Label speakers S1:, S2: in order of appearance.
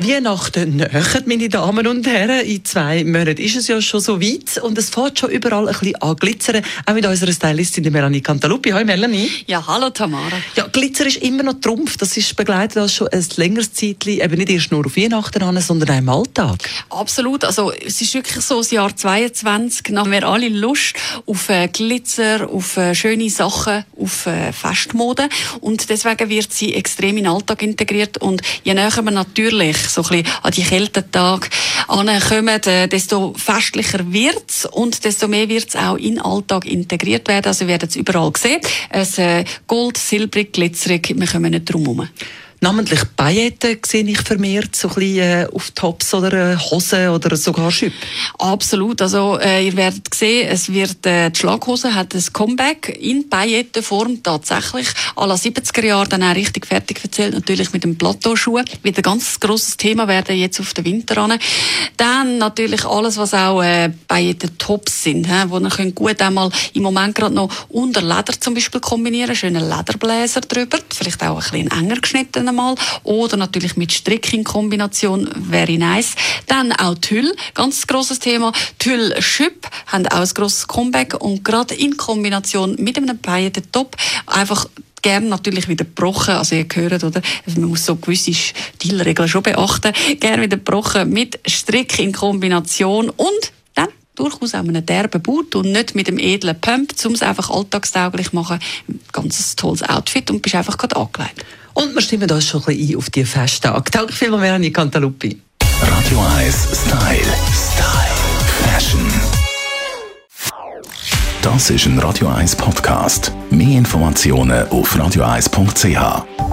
S1: Weihnachten nähert, meine Damen und Herren. In zwei Monaten ist es ja schon so weit und es fährt schon überall ein bisschen an glitzern. Auch mit unserer Stylistin der Melanie Cantaluppi. Hallo Melanie.
S2: Ja, hallo Tamara.
S1: Ja, Glitzer ist immer noch Trumpf. Das ist begleitet als schon ein längeres Zeitchen, eben nicht erst nur auf Weihnachten an, sondern auch im Alltag.
S2: Absolut. Also, es ist wirklich so, das Jahr 22, haben wir alle Lust auf äh, Glitzer, auf äh, schöne Sachen, auf äh, Festmode. Und deswegen wird sie extrem in den Alltag integriert. Und je näher man natürlich so ein bisschen an die Kältetage ankommen, äh, desto festlicher wird's und desto mehr wird's auch in den Alltag integriert werden. Also, wir werden es überall sehen. Es äh, Gold, silbrig, glitzerig, wir kommen nicht drum herum.
S1: Namentlich Pailletten sehe ich vermehrt so ein bisschen äh, auf Tops oder äh, Hosen oder sogar Schüpp.
S2: Absolut. Also, äh, ihr werdet sehen, es wird, äh, die Schlaghose hat ein Comeback in Paillettenform tatsächlich. Alle 70er Jahre dann auch richtig fertig erzählt. Natürlich mit dem Plateauschuh. Wird ein ganz grosses Thema werden jetzt auf den Winter an. Dann natürlich alles, was auch, äh, Pailletten-Tops sind, hä, wo ihr könnt gut einmal im Moment gerade noch unter Leder zum Beispiel kombinieren. Schönen Lederbläser drüber. Vielleicht auch ein bisschen enger geschnitten einmal. Oder natürlich mit Strick in Kombination. Very nice. Dann auch Tüll. Ganz grosses Thema. Tüll Schüpp haben auch ein grosses Comeback und gerade in Kombination mit einem Pailletten Top einfach gern natürlich wieder gebrochen, also ihr gehört, oder? Man muss so gewisse Stilregeln schon beachten. Gern wieder gebrochen mit Strick in Kombination und dann durchaus auch einen derben Boot und nicht mit dem edlen Pump, um es einfach alltagstauglich zu machen. Ganz tolles Outfit und bist einfach gerade angelegt.
S1: Und wir stimmen uns schon ein bisschen ein auf die Festtage. Danke vielmals, Melanie Cantaluppi.
S3: Radio 1 Style. Style. Fashion. Das ist ein Radio 1 Podcast. Mehr Informationen auf radio1.ch.